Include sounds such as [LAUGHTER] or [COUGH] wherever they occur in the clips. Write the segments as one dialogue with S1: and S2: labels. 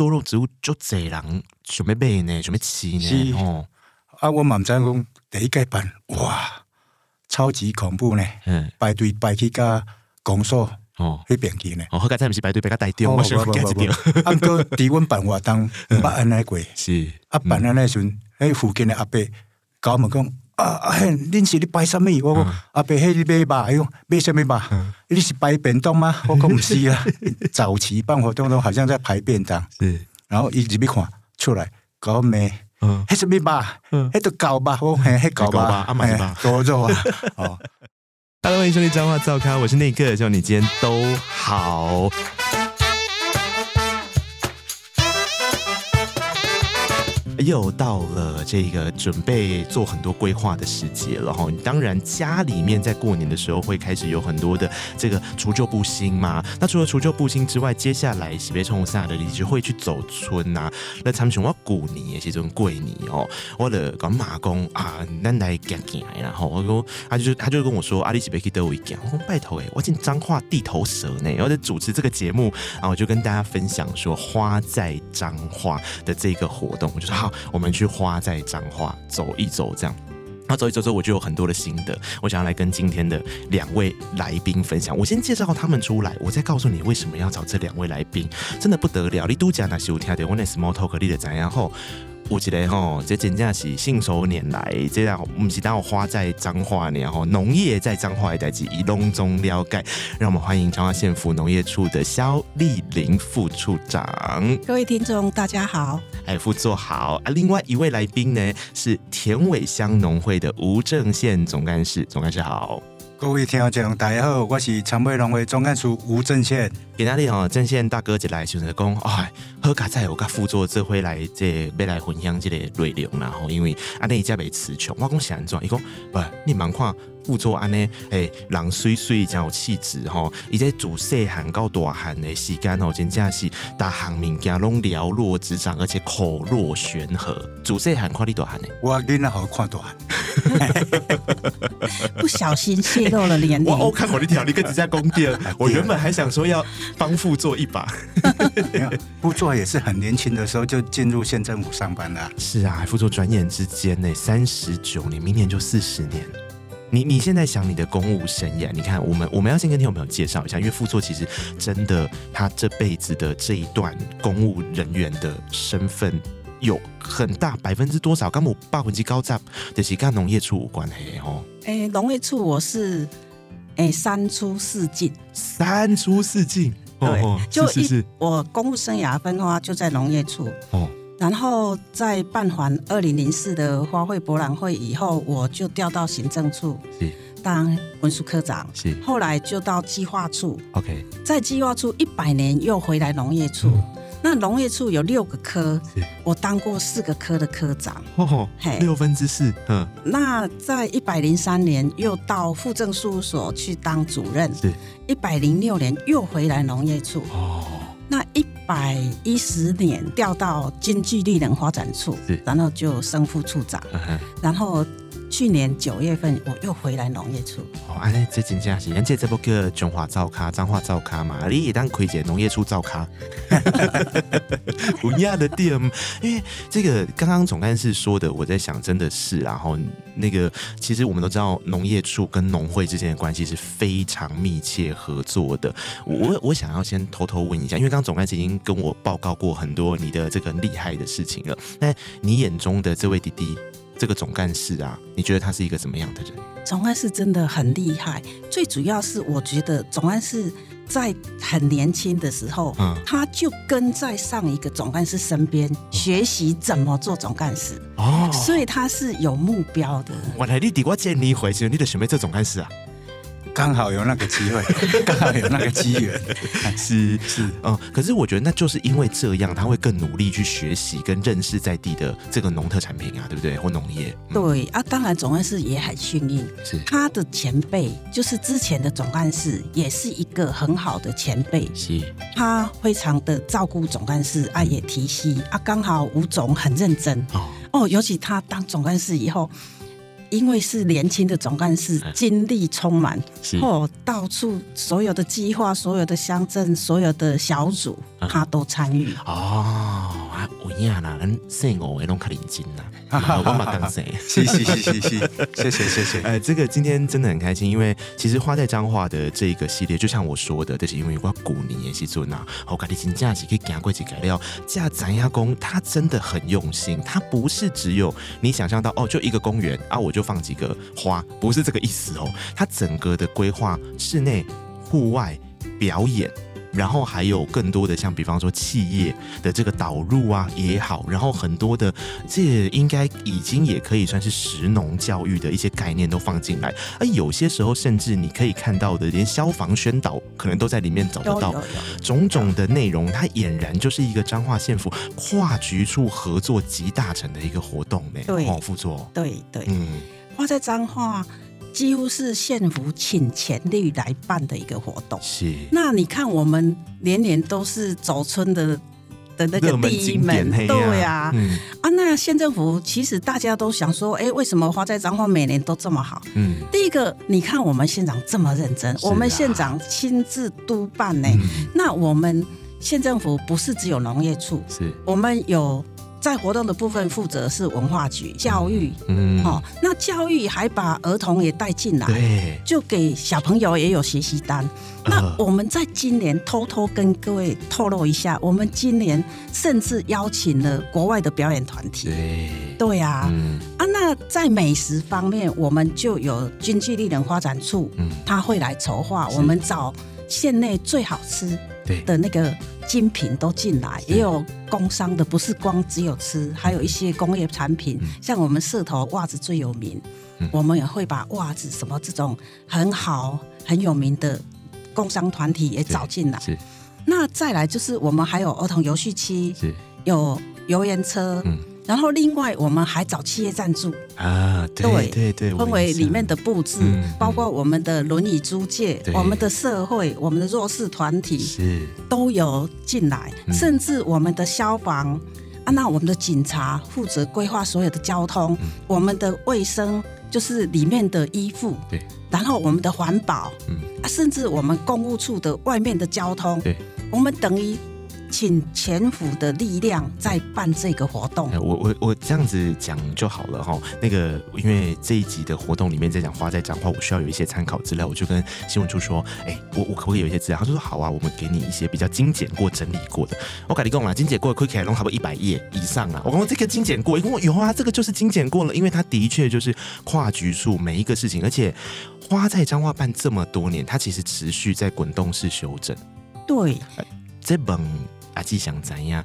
S1: 多肉植物就这人准备买呢，准备吃呢。哦，
S2: 啊，我蛮在讲第一届办，哇，超级恐怖呢。嗯，排队排去甲公所哦，那边去呢。
S1: 哦，好在不是排队排甲大丢，我是赶一丢。
S2: 啊，哥，低温办活动，不按那过。
S1: 是
S2: 啊，办那那时阵，哎，附近的阿伯搞我们讲。啊，嘿，恁是咧摆什么？我讲阿伯，迄你买肉，买什么吧？你是摆便当吗？[LAUGHS] 我讲唔是啊，早期办活动都好像在排便当。是，然后伊入去看出来，搞咩？嗯，迄什么肉？迄都狗吧？我嘿，迄狗吧？阿妈吧？多肉啊！哦，[LAUGHS]
S1: Hello，欢迎收听彰话噪咖，我是内克，希望你今天都好。又到了这个准备做很多规划的时节了哈，当然家里面在过年的时候会开始有很多的这个除旧布新嘛。那除了除旧布新之外，接下来喜被冲下的你就会去走村呐、啊。那他们说我过年是这种过年哦，我的跟马公啊，咱来讲讲然后我说他就他就跟我说，阿里喜被去得我一讲，我说拜托哎，我进彰化地头蛇呢，我在主持这个节目，然后我就跟大家分享说花在彰化的这个活动，我就说好。我们去花在彰化走一走，这样，那走一走之后，我就有很多的心得，我想要来跟今天的两位来宾分享。我先介绍他们出来，我再告诉你为什么要找这两位来宾，真的不得了。你都讲那些有听的，我那 small talk 你的怎样后。我觉得吼，这真正是信手拈来，这样不是当我花在彰化呢，然后农业在彰化的代志，以隆中了解。让我们欢迎彰化县府农业处的萧俐伶副处长。
S3: 各位听众，大家好。
S1: 哎，副座好啊。另外一位来宾呢，是田尾乡农会的吴正宪总干事，总干事好。
S2: 各位听众，大家好，我是长尾龙会总干事吴正宪。
S1: 今天呢，正宪大哥一来就是讲，哎，何家在我甲副座这回来这要来分享这个内容，啦。吼因为阿内家袂词穷，我讲是安怎，伊讲不，你茫看。副座安呢？哎，人水水真有气质吼！伊在自细汉到大汉的时间吼，真正是大项物件拢了若指掌，而且口若悬河。自细汉看你大汉呢？
S2: 我囡仔好看大汉，
S3: 不小心泄露了年龄。[LAUGHS]
S1: 我我看过你条，你跟直接攻击。[LAUGHS] 我原本还想说要帮副座一把。
S2: 副座也是很年轻的时候就进入县政府上班了。[LAUGHS]
S1: 是啊，副座转眼之间呢，三十九年，明年就四十年。你你现在想你的公务生涯，你看我们我们要先跟听众朋友介绍一下，因为副座其实真的他这辈子的这一段公务人员的身份有很大百分之多少，跟我百分之高涨就是跟农业处有关系哦。
S3: 哎、欸，农业处我是哎、欸、三出四进，
S1: 三出四进，
S3: 对，
S1: 哦、
S3: 就一我公务生涯分的话就在农业处哦。然后在办完二零零四的花卉博览会以后，我就调到行政处当文书科长。是，后来就到计划处。OK，在计划处一百年又回来农业处。嗯、那农业处有六个科，我当过四个科的科长。哦，
S1: 六分之四。嗯。
S3: 那在一百零三年又到户政事务所去当主任。是。一百零六年又回来农业处。哦。那一百一十年调到经济力量发展处，然后就升副处长，然后。去年九月份，我又回来农业处。
S1: 哦，安尼这真正是，人家这部叫中华造咖，彰化造咖嘛，你也当亏姐农业处造咖。[LAUGHS] 不亚的店，因为这个刚刚总干事说的，我在想，真的是，然后那个其实我们都知道，农业处跟农会之间的关系是非常密切合作的。我我想要先偷偷问一下，因为刚刚总干事已经跟我报告过很多你的这个厉害的事情了，那你眼中的这位弟弟？这个总干事啊，你觉得他是一个怎么样的人？
S3: 总干事真的很厉害，最主要是我觉得总干事在很年轻的时候，嗯，他就跟在上一个总干事身边学习怎么做总干事哦，所以他是有目标的。
S1: 原来你底我建议回去，你的准备做总干事啊？
S2: 刚好有那个机会，[LAUGHS] 刚好有那个机缘，[LAUGHS]
S1: 是是嗯，可是我觉得那就是因为这样，他会更努力去学习跟认识在地的这个农特产品啊，对不对？或农业。
S3: 嗯、对啊，当然总干事也很幸运，是他的前辈，就是之前的总干事，也是一个很好的前辈，是他非常的照顾总干事，啊也提携啊，刚好吴总很认真哦哦，尤其他当总干事以后。因为是年轻的总干事，精力充满，哦，到处所有的计划、所有的乡镇、所有的小组，他都参与。
S1: 哦，我呀啦，咱姓我的拢较认真啦，[LAUGHS] 我嘛刚说，[LAUGHS]
S2: 是是是是是，谢谢谢谢。
S1: 呃，这个今天真的很开心，因为其实花在彰化的这个系列，就像我说的，就是因为我古年也是做呐，我家己真正是可以行过去改料，这咱亚公他真的很用心，他不是只有你想象到哦，就一个公园啊，我就放几个花，不是这个意思哦，他整个的规划，室内、户外表演。然后还有更多的像，比方说企业的这个导入啊也好，然后很多的这应该已经也可以算是食农教育的一些概念都放进来，而有些时候甚至你可以看到的，连消防宣导可能都在里面找得到，种种的内容，它俨然就是一个彰化县府跨局处合作集大成的一个活动呢。
S3: 对，
S1: 副座，
S3: 对对，嗯，花在彰化。几乎是县府倾全力来办的一个活动。
S1: 是。
S3: 那你看，我们年年都是走村的的那个第一门，对呀、啊。嗯、啊，那县政府其实大家都想说，哎、欸，为什么花在彰化每年都这么好？嗯。第一个，你看我们县长这么认真，啊、我们县长亲自督办呢。嗯、那我们县政府不是只有农业处，是我们有。在活动的部分负责是文化局教育，嗯，哦，那教育还把儿童也带进来，对，就给小朋友也有学习单。那我们在今年偷偷跟各位透露一下，我们今年甚至邀请了国外的表演团体，对，对呀，嗯，啊，那在美食方面，我们就有经济力能发展处，嗯，他会来筹划，我们找县内最好吃的那个。精品都进来，也有工商的，不是光只有吃，还有一些工业产品，像我们社头袜子最有名，我们也会把袜子什么这种很好很有名的工商团体也找进来。那再来就是我们还有儿童游戏区，有游园车。然后另外我们还找企业赞助。啊，对对对，分为里面的布置，包括我们的轮椅租借，我们的社会，我们的弱势团体是。都有进来，甚至我们的消防啊，那我们的警察负责规划所有的交通，我们的卫生就是里面的衣服，对，然后我们的环保，嗯。啊，甚至我们公务处的外面的交通，对，我们等于。请前府的力量在办这个活动。
S1: 我我我这样子讲就好了哈。那个，因为这一集的活动里面在讲花在讲话，我需要有一些参考资料，我就跟新闻处说，哎、欸，我我可不可以有一些资料？他就说好啊，我们给你一些比较精简过、整理过的。我跟你讲啊，精简过的，亏起来拢差不多一百页以上啊。我讲这个精简过，因为有啊，这个就是精简过了，因为它的确就是跨局处每一个事情，而且花在彰化办这么多年，它其实持续在滚动式修正。
S3: 对，
S1: 这本。阿纪想怎样？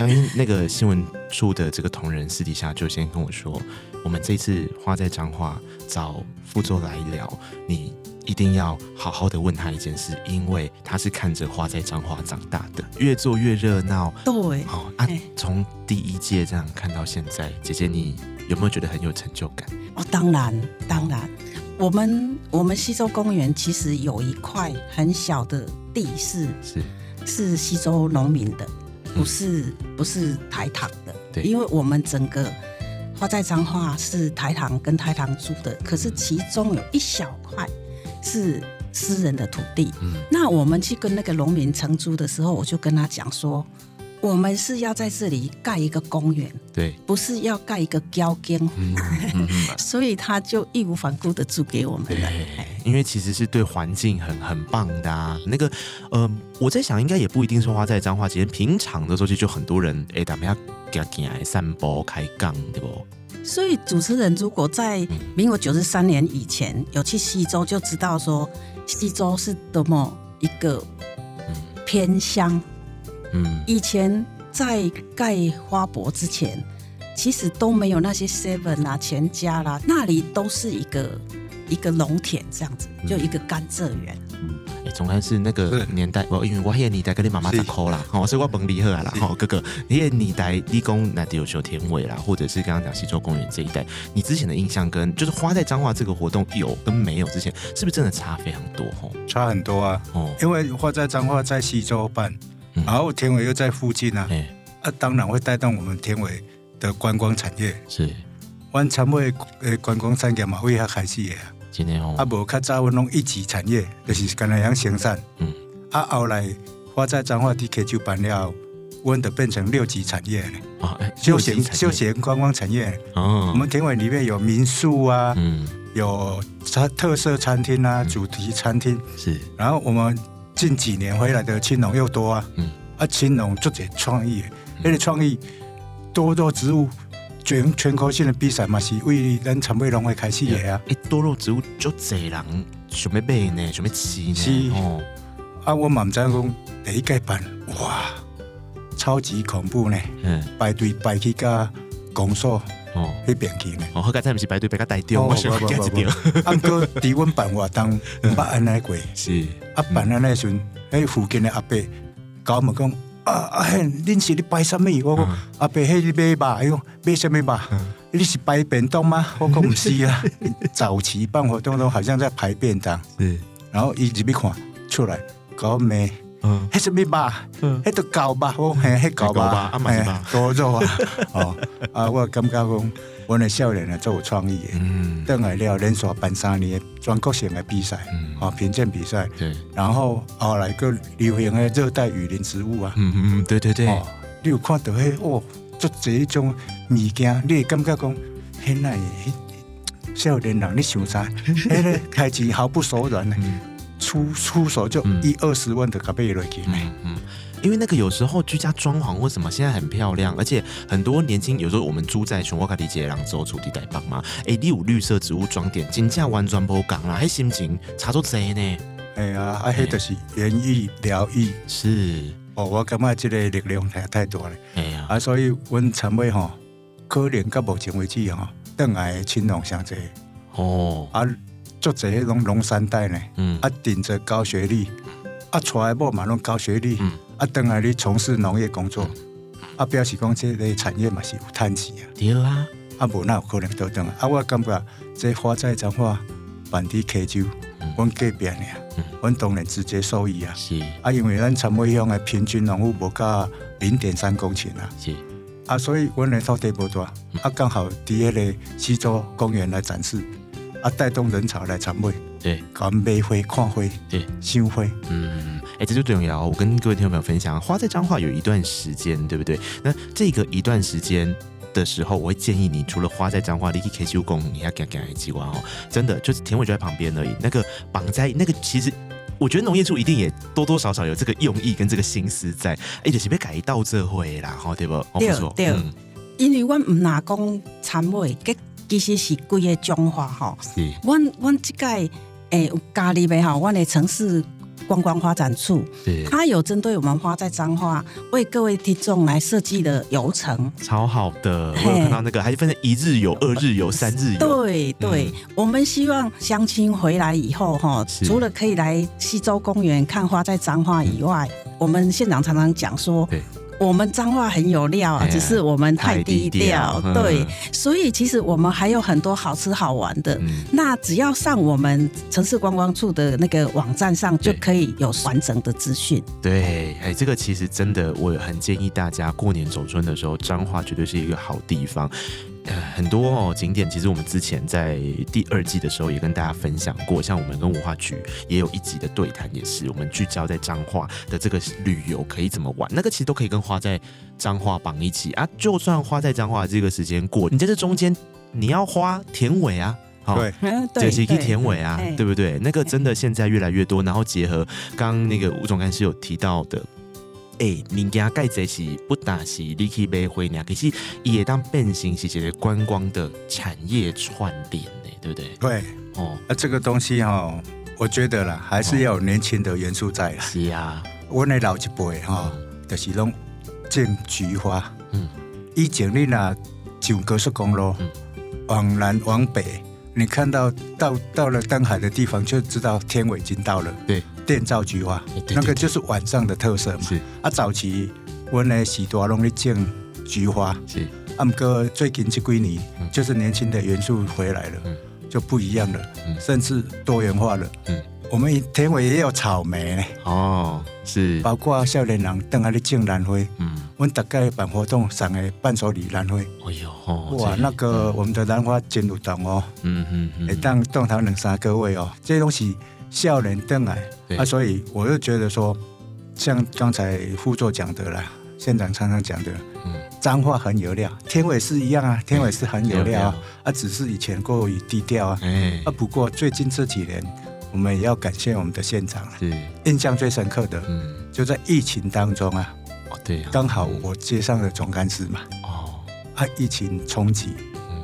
S1: 因 [LAUGHS] 为那个新闻处的这个同仁私底下就先跟我说，我们这次花在彰化找副座来聊，你一定要好好的问他一件事，因为他是看着花在彰化长大的，越做越热闹。
S3: 对，
S1: 好啊，从第一届这样看到现在，姐姐你有没有觉得很有成就感？
S3: 哦，当然，当然，我们我们西洲公园其实有一块很小的地是是。是西周农民的，不是不是台糖的。对，因为我们整个花在彰化是台糖跟台糖租的，可是其中有一小块是私人的土地。嗯，那我们去跟那个农民承租的时候，我就跟他讲说。我们是要在这里盖一个公园，对，不是要盖一个郊间，嗯嗯、[LAUGHS] 所以他就义无反顾的租给我们了。
S1: 因为其实是对环境很很棒的啊。那个，呃，我在想，应该也不一定说花在彰化，其实平常的时候就就很多人哎，他们要给他来散步开杠，对不？
S3: 所以主持人如果在民国九十三年以前有去西周，就知道说西周是多么一个偏乡。嗯，以前在盖花博之前，其实都没有那些 seven 啊、全家啦，那里都是一个一个农田这样子，就一个甘蔗园。嗯，哎、欸，总算是那个年代，我是因为我那个年代跟你妈妈打 call 啦，好是，所以我甭离合啦，好哥哥，那个年代立功那里有小田尾啦，或者是刚刚讲西洲公园这一带，你之前的印象跟就是花在彰化这个活动有跟没有之前，是不是真的差非常多？吼，
S2: 差很多啊，哦，因为花在彰化在溪州办。然后田尾又在附近啊，欸、啊，当然会带动我们田尾的观光产业。是，湾产尾呃观光产业嘛，会较开始诶啊。今年哦，啊，无较早我弄一级产业，就是干那样生产。嗯，啊，后来花在彰化 DK 就办了，温的变成六级产业呢。
S1: 啊，哎、
S2: 休闲休闲观光产业。哦，我们田尾里面有民宿啊，嗯，有餐特色餐厅啊，嗯、主题餐厅
S1: 是。
S2: 然后我们近几年回来的青农又多啊，嗯，啊青农做点创意，那个创意多肉植物全全国性的比赛嘛，是为咱长尾农会开始的啊。
S1: 哎，多肉植物就这人想要买呢，想要吃呢。
S2: 是哦，啊，我嘛唔知讲第一届办，哇，超级恐怖呢。嗯，排队排去甲公所哦，去变去呢。
S1: 哦，好在唔是排队排甲台中，
S2: 我是惊一条。啊，哥，低温办活动，[LAUGHS] 捌安尼过。
S1: 是，
S2: 啊，办安尼时阵，迄附近的阿伯甲我们讲，啊啊，恁是咧拜什么？我讲阿伯，迄你买吧，哎呦，买什么吧？你是摆便当吗？我讲毋是啊，[LAUGHS] 早期办活动都好像在排便当。是，然后一直要看出来。搞咩？嗯，迄什么吧？嗯，迄都狗吧？我嘿，迄狗吧？啊，嘛是吧？多肉啊！[LAUGHS] 哦，啊，我感觉讲，我的少年啊，做有创意的。嗯，等来了连续办三年全国性的比赛，嗯，哦，评鉴比赛。对。然后后来个流行的热带雨林植物啊。
S1: 嗯嗯对对对。
S2: 哦，你有看到迄哦，做这一种物件，你会感觉讲，现在少年人你想啥？迄个开机毫不手软呢。出出手就一二十万的卡贝瑞给
S1: 嗯嗯，因为那个有时候居家装潢或什么，现在很漂亮，而且很多年轻，有时候我们住在熊沃卡迪街，然后走出地带帮嘛，哎，你有绿色植物装点，金价完全不讲啦，还心情差足多呢。
S2: 哎呀，啊，迄就是园艺疗愈，
S1: 是。
S2: 哦，我感觉这个力量太太多了。哎
S1: 呀，
S2: 啊，所以阮参会吼，可能到目前为止吼，邓来青龙相这哦。啊。做这迄种龙三代呢，嗯，啊，顶着高学历，啊，出来某嘛拢高学历，嗯，啊，等来你从事农业工作，啊，表示讲这个产业嘛是有趁钱啊，
S1: 对啊，
S2: 啊，无那有可能倒等啊，啊我感觉这花在彰化板地 K 九，阮隔壁呢，阮当然直接受益啊，是，啊，因为咱参尾乡的平均农户无到零点三公顷啊，是，啊，所以阮的土地无大，啊，刚好伫迄个西洲公园来展示。啊，带动人潮来参会，对，搞买会、看会，对，新会，
S1: 嗯，哎、欸，这就重要。我跟各位听众朋友分享，花在彰化有一段时间，对不对？那这个一段时间的时候，我会建议你，除了花在彰化，你可以修工，你要干干一机关哦。真的，就是田尾就在旁边而已。那个绑在那个，其实我觉得农业处一定也多多少少有这个用意跟这个心思在。哎、欸，就是被改到这会啦，吼，对不？
S3: 对对，嗯、因为我唔拿工参会其实是规个彰化哈，是，阮阮这个诶有加入的哈，阮的城市观光发展处，是，他有针对我们花在彰化为各位听众来设计的游程，
S1: 超好的，我有看到那个，还分成一日游、二日游、三日游，
S3: 对对，嗯、我们希望乡亲回来以后哈，除了可以来西洲公园看花在彰化以外，嗯、我们县长常常讲说。我们彰化很有料啊，只是我们太低调。对，所以其实我们还有很多好吃好玩的。那只要上我们城市观光处的那个网站上，就可以有完整的资讯。
S1: 对，哎，这个其实真的，我很建议大家过年走春的时候，彰化绝对是一个好地方。很多哦景点，其实我们之前在第二季的时候也跟大家分享过，像我们跟文化局也有一集的对谈，也是我们聚焦在彰化的这个旅游可以怎么玩，那个其实都可以跟花在彰化绑一起啊。就算花在彰化这个时间过，你在这中间你要花田尾啊，好，对，这是一田尾啊，对不对？那个真的现在越来越多，然后结合刚刚那个吴总干事有提到的。哎，物件盖这是不但是你去买回呢，可是也当变成是一个观光的产业串联呢，对不对？
S2: 对，哦，那这个东西哈、哦，我觉得啦，还是要有年轻的元素在啦。
S1: 是啊，
S2: 我那老一辈哈，就是拢种菊花。嗯，以前你那上高速公路，嗯、往南往北，你看到到到了登海的地方，就知道天尾已经到了。对。电造菊花，那个就是晚上的特色嘛。是。啊，早期我呢许多拢咧种菊花，是。啊，不过最近这几年，嗯、就是年轻的元素回来了，嗯、就不一样了，嗯、甚至多元化了。嗯，我们田尾也有草莓呢。
S1: 哦，是，
S2: 包括少年人等下咧种兰花。嗯，我们大概办活动上个伴手礼兰花。哎呦，哦、哇，那个我们的兰花真有动哦。嗯嗯嗯，会当动头两三个月哦，这些东西。少年登来啊，所以我又觉得说，像刚才副座讲的啦，县长常常讲的，嗯，脏话很有料，天伟是一样啊，天伟是很有料啊，啊，只是以前过于低调啊，嗯，啊，不过最近这几年，我们也要感谢我们的县长，了印象最深刻的，嗯，就在疫情当中啊，哦对，刚好我接上了总干事嘛，哦，啊，疫情冲击，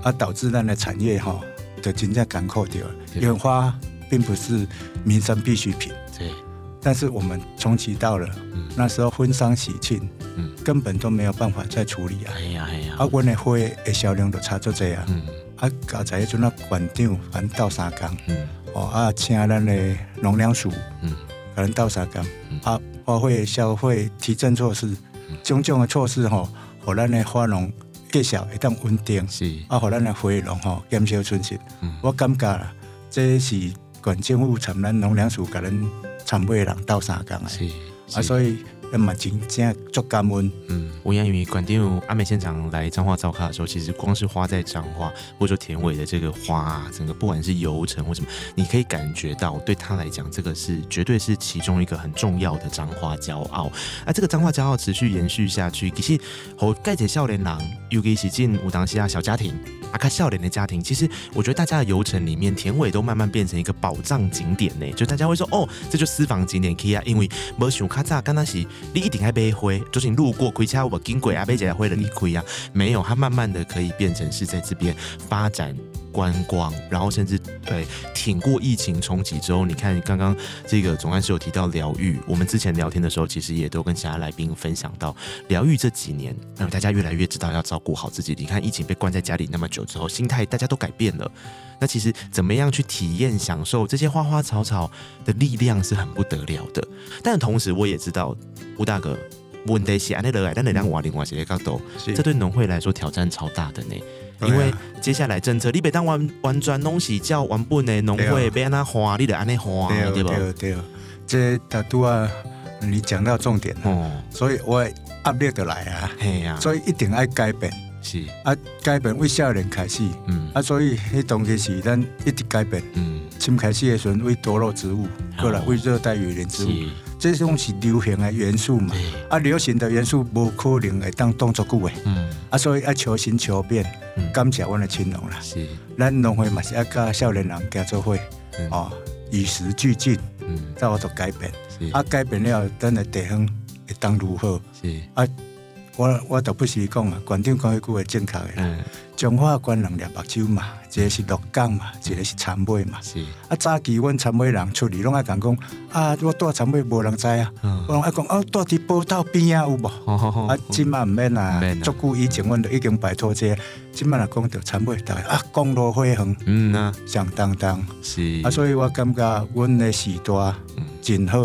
S2: 啊，导致那的产业哈的真正赶扣掉了，因为花并不是民生必需品，对。但是我们冲击到了，嗯、那时候婚丧喜庆，嗯、根本都没有办法再处理啊！哎呀哎呀！啊，阮的花的销量都差足济啊！嗯、啊，刚才迄阵啊，馆长还到三工，嗯、哦啊，请咱的农粮署，嗯，可能到三工，嗯、啊，花卉消费提振措施，嗯、种种的措施吼，让咱的花农继续会当稳定，是。啊，让咱的花农吼减少损失。嗯、我感觉啦，这是县政府参咱农粮署甲咱。参会人斗三工诶，是啊，所以
S1: 嗯，我因为馆长阿美县长来彰化造卡的时候，其实光是花在彰化，或者说田尾的这个花啊，整个不管是游程或什么，你可以感觉到对他来讲，这个是绝对是其中一个很重要的彰化骄傲。啊，这个彰化骄傲持续延续下去，其实和盖姐笑脸郎尤其是进武当西亚小家庭。阿卡笑脸的家庭，其实我觉得大家的游程里面，田尾都慢慢变成一个宝藏景点呢。就大家会说，哦，这就私房景点可以啊，因为没想卡扎刚开始你一定还背灰，就是你路过开车我经过阿贝姐会的你亏啊，没有，它慢慢的可以变成是在这边发展。观光，然后甚至对挺过疫情冲击之后，你看刚刚这个总干事有提到疗愈，我们之前聊天的时候，其实也都跟其他来宾分享到疗愈这几年，让大家越来越知道要照顾好自己。你看疫情被关在家里那么久之后，心态大家都改变了。那其实怎么样去体验、享受这些花花草草的力量是很不得了的。但同时我也知道吴大哥问题是安来，但能量瓦另外一些角度，这对农会来说挑战超大的呢。因为接下来政策，你别当完完全拢是叫原本的农会别安那花，你得安尼花，对不？
S2: 对对，这大都啊，你讲到重点哦，所以我压力的来啊，系啊，所以一定爱改变，是。啊，改变为少年开始，嗯。啊，所以迄东西是咱一直改变，嗯，从开始的时阵为多肉植物，过来为热带雨林植物。这种是流行的元素嘛？啊，流行的元素无可能会当当作久的。嗯，啊，所以要求新求变，感谢我们的青龙啦。是，咱农会嘛是要跟少年人合作会，哦，与时俱进，嗯，再我做改变。啊，改变了，等下地方会当如何？是，啊，我我倒不是讲啊，县长讲一句话正确的啦。彰化县人两目睭嘛，一个是鹿港嘛，一个是田尾嘛。是。啊，早期阮田尾人出去拢爱讲讲啊，我住田尾无人知啊。我拢爱讲哦，住伫埔头边啊有无？[LAUGHS] 啊，即马毋免啊，足久以前阮都已经摆脱这，即马来讲到田尾大啊，公路辉煌，嗯啊，响当当。是。啊，所以我感觉阮的时代真好，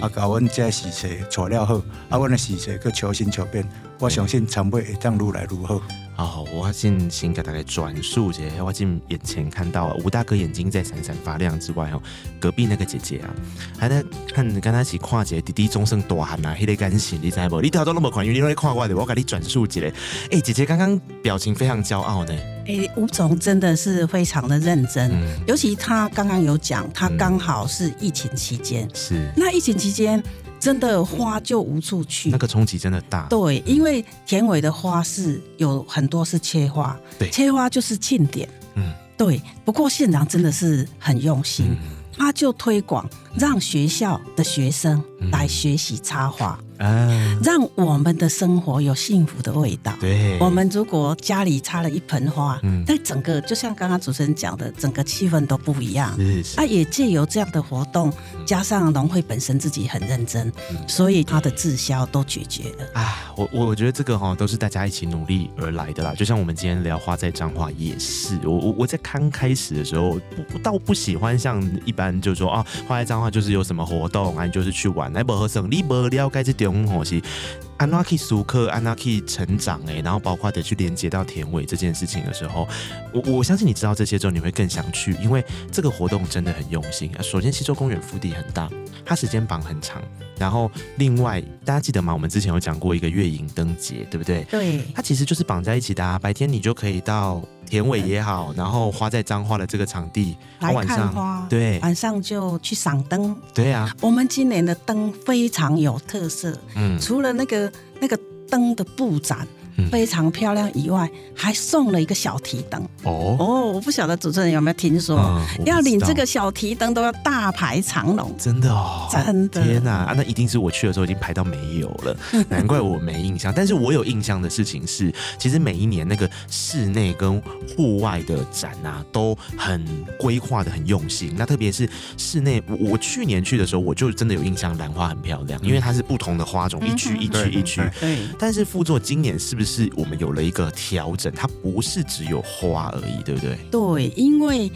S2: 啊，甲阮这时势做了好，啊，阮的时势搁求新求变，我相信田尾会当愈来愈好。
S1: 好，我先先给大家转述一下，我进眼前看到吴大哥眼睛在闪闪发亮之外哦，隔壁那个姐姐啊，还在看跟他一起跨姐弟弟终身大汉啊，迄个感情你知不？你头都那么快，因为你在跨过来的，我给你转述一下。哎、欸，姐姐刚刚表情非常骄傲呢。哎、欸，吴总真的是非常的认真，嗯、尤其他刚刚有讲，他刚好是疫情期间，嗯、是那疫情期间。真的花就无处去，那个冲击真的大。对，因为田尾的花是有很多是切花，对，切花就是庆典。嗯，对。不过县长真的是很用心，嗯、他就推广让学校的学生来学习插花。嗯啊，让我们的生活有幸福的味道。对，我们如果家里插了一盆花，嗯，但整个就像刚刚主持人讲的，整个气氛都不一样。是是。啊，也借由这样的活动，加上农会本身自己很认真，所以它的滞销都解决了。啊，我我我觉得这个哈都是大家一起努力而来的啦。就像我们今天聊花在彰化也是，我我我在刚开始的时候不倒不喜欢像一般就是说啊，花在彰化就是有什么活动啊，你就是去玩，来不和省，你不了解这点。我是安娜去熟客，安娜去成长哎，然后包括得去连接到田尾这件事情的时候，我我相信你知道这些之后，你会更想去，因为这个活动真的很用心。首先，西洲公园腹地很大，它时间绑很长。然后，另外大家记得吗？我们之前有讲过一个月影灯节，对不对？对，它其实就是绑在一起的啊。白天你就可以到田尾也好，然后花在彰化的这个场地
S3: 来看花，
S1: 对，
S3: 晚上就去赏灯。
S1: 对啊，
S3: 我们今年的灯非常有特色，嗯，除了那个那个灯的布展。非常漂亮以外，还送了一个小提灯哦哦！我不晓得主持人有没有听说，嗯、要领这个小提灯都要大排长龙，
S1: 真的哦，
S3: 真的
S1: 天哪啊！那一定是我去的时候已经排到没有了，[LAUGHS] 难怪我没印象。但是我有印象的事情是，其实每一年那个室内跟户外的展啊，都很规划的很用心。那特别是室内，我去年去的时候，我就真的有印象，兰花很漂亮，因为它是不同的花种，一区一区一区。对。但是副座今年是不是？是我们有了一个调整，它不是只有花而已，对不对？
S3: 对，因为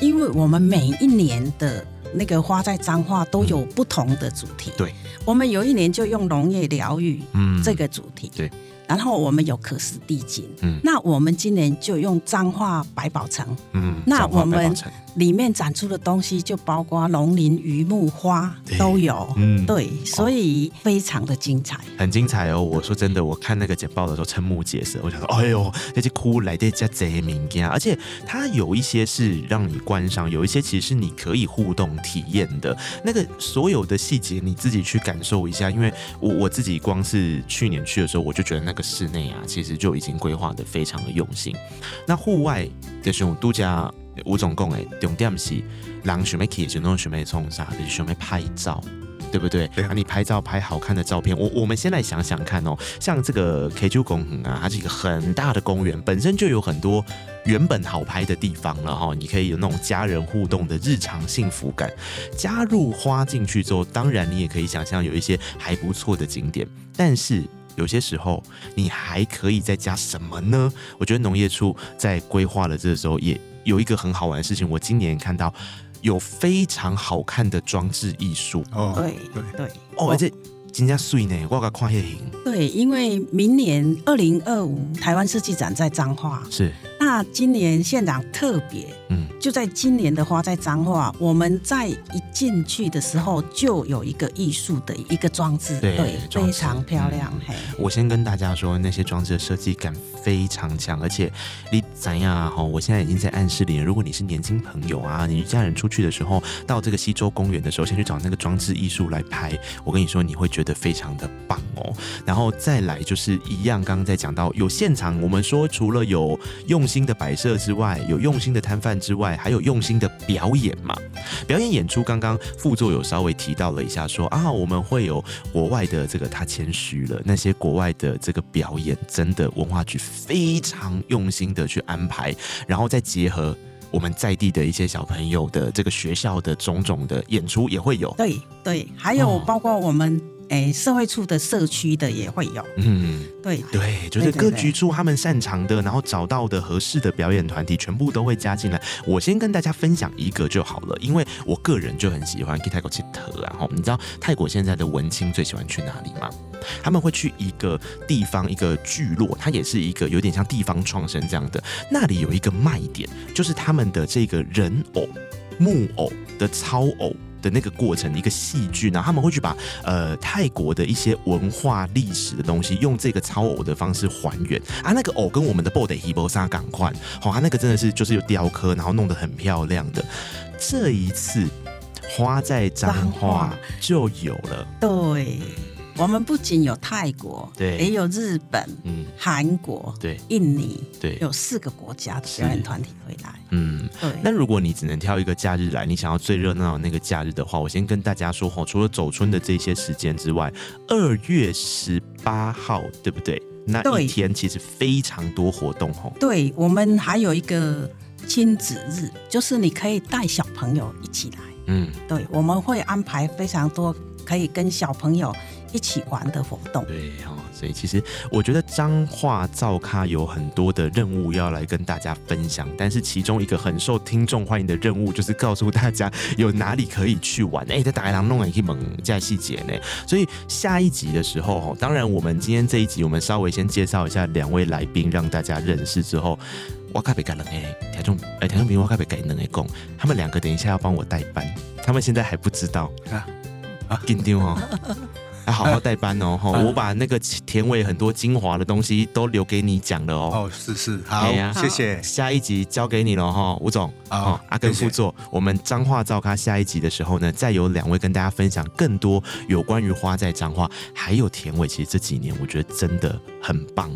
S3: 因为我们每一年的那个花在彰化都有不同的主题。嗯、对，我们有一年就用农业疗愈，嗯，这个主题。对。然后我们有可视地景，嗯，那我们今年就用彰化百宝城，嗯，那我们里面展出的东西就包括龙鳞、榆木花都有，嗯，对，所以非常的精彩，
S1: 很精彩哦。我说真的，我看那个简报的时候瞠目结舌，我想说，哎呦，那些哭来的家贼名家，而且它有一些是让你观赏，有一些其实是你可以互动体验的。那个所有的细节你自己去感受一下，因为我我自己光是去年去的时候，我就觉得那。那个室内啊，其实就已经规划的非常的用心。那户外的时候，度假吴总共诶，重点是人想要去就弄想要冲啥，就是想要拍照，对不对？对啊，你拍照拍好看的照片，我我们先来想想看哦。像这个 K 九公园啊，它是一个很大的公园，本身就有很多原本好拍的地方了哈。你可以有那种家人互动的日常幸福感。加入花进去之后，当然你也可以想象有一些还不错的景点，但是。有些时候，你还可以再加什么呢？我觉得农业处在规划的这个时候，也有一个很好玩的事情。我今年看到有非常好看的装置艺术。
S3: 哦，对对对，
S1: 哦，而且今天碎呢，我个跨越型。
S3: 对，因为明年二零二五台湾设计展在彰化。
S1: 是。
S3: 那今年县长特别，嗯，就在今年的花在彰化，我们在一进去的时候就有一个艺术的一个装置，对，对非常漂亮。嗯、嘿，
S1: 我先跟大家说，那些装置的设计感非常强，而且你怎样哈？我现在已经在暗示你，如果你是年轻朋友啊，你一家人出去的时候，到这个西洲公园的时候，先去找那个装置艺术来拍，我跟你说，你会觉得非常的棒哦。然后再来就是一样，刚刚在讲到有现场，我们说除了有用。新的摆设之外，有用心的摊贩之外，还有用心的表演嘛？表演演出，刚刚副座有稍微提到了一下说，说啊，我们会有国外的这个，他谦虚了，那些国外的这个表演，真的文化局非常用心的去安排，然后再结合我们在地的一些小朋友的这个学校的种种的演出也会有。
S3: 对对，还有包括我们。哦哎，社会处的社区的也会有，嗯，对
S1: 对，就是各局处他们擅长的，然后找到的合适的表演团体，全部都会加进来。我先跟大家分享一个就好了，因为我个人就很喜欢去泰国去特，然后你知道泰国现在的文青最喜欢去哪里吗？他们会去一个地方，一个聚落，它也是一个有点像地方创生这样的，那里有一个卖点，就是他们的这个人偶、木偶的操偶。的那个过程，一个戏剧，呢他们会去把呃泰国的一些文化历史的东西，用这个超偶的方式还原啊。那个偶跟我们的布袋戏不相同，好，啊那个真的是就是有雕刻，然后弄得很漂亮的。这一次花在彰化就有了，
S3: 对。我们不仅有泰国，对，也有日本，嗯，韩国，对，印尼，对，有四个国家的表演团体会来，
S1: 嗯，对。那如果你只能挑一个假日来，你想要最热闹的那个假日的话，我先跟大家说哈，除了走春的这些时间之外，二月十八号，对不对？那一天其实非常多活动哈。
S3: 对，我们还有一个亲子日，就是你可以带小朋友一起来，嗯，对，我们会安排非常多可以跟小朋友。一起玩的活动，
S1: 对哈，所以其实我觉得彰化造咖有很多的任务要来跟大家分享，但是其中一个很受听众欢迎的任务就是告诉大家有哪里可以去玩。哎，在大家弄了一猛加细节呢，所以下一集的时候，当然我们今天这一集我们稍微先介绍一下两位来宾，让大家认识之后，我卡别改了哎，田中哎田中平我卡别改能哎共，他们两个等一下要帮我代班，他们现在还不知道啊啊，紧张哦。[LAUGHS] 要好好代班哦。[LAUGHS] 哈，我把那个田尾很多精华的东西都留给你讲了哦。
S2: 哦，是是，好，谢谢。
S1: 下一集交给你了哈，吴总。啊，阿根副座，我们彰话照咖下一集的时候呢，再有两位跟大家分享更多有关于花在彰化，还有田尾。其实这几年我觉得真的很棒。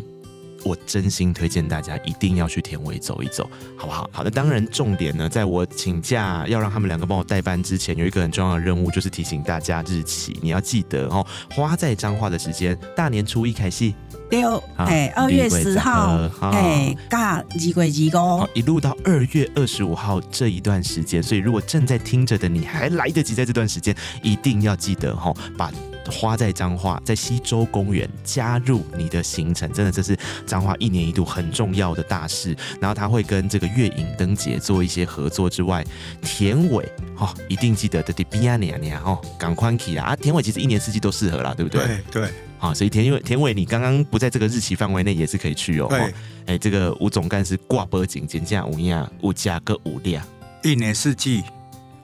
S1: 我真心推荐大家一定要去田尾走一走，好不好？好的，当然重点呢，在我请假要让他们两个帮我代班之前，有一个很重要的任务，就是提醒大家日期，你要记得哦。花在彰化的时间，大年初一开始，
S3: 六哎，二月十号，哎，嘎，二月二五，
S1: 一路到二月二十五号这一段时间，所以如果正在听着的你还来得及，在这段时间一定要记得哈，把。花在彰化，在西洲公园加入你的行程，真的这是彰化一年一度很重要的大事。然后他会跟这个月影灯节做一些合作之外，田尾哦，一定记得的，得比亚尼亚尼亚哦，赶快去啦啊！田尾其实一年四季都适合啦，对不对？
S2: 对对，
S1: 好，所以田尾田尾，你刚刚不在这个日期范围内也是可以去哦。
S2: 对，
S1: 哎，这个吴总干事挂脖颈，减价五样，五价个五两，
S2: 一年四季。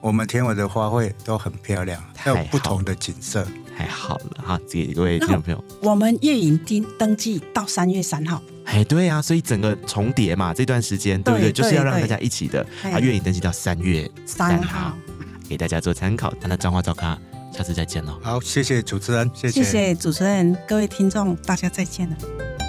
S2: 我们田尾的花卉都很漂亮，还有不同的景色，
S1: 太好了哈！给各位听众朋友，
S3: 我们月影厅登记到三月三号，
S1: 哎，对啊，所以整个重叠嘛，这段时间对不对？就是要让大家一起的，啊，月影登记到三月三号，给大家做参考。那彰话照咖，下次再见喽！
S2: 好，谢谢主持人，谢谢，
S3: 谢谢主持人，各位听众，大家再见了。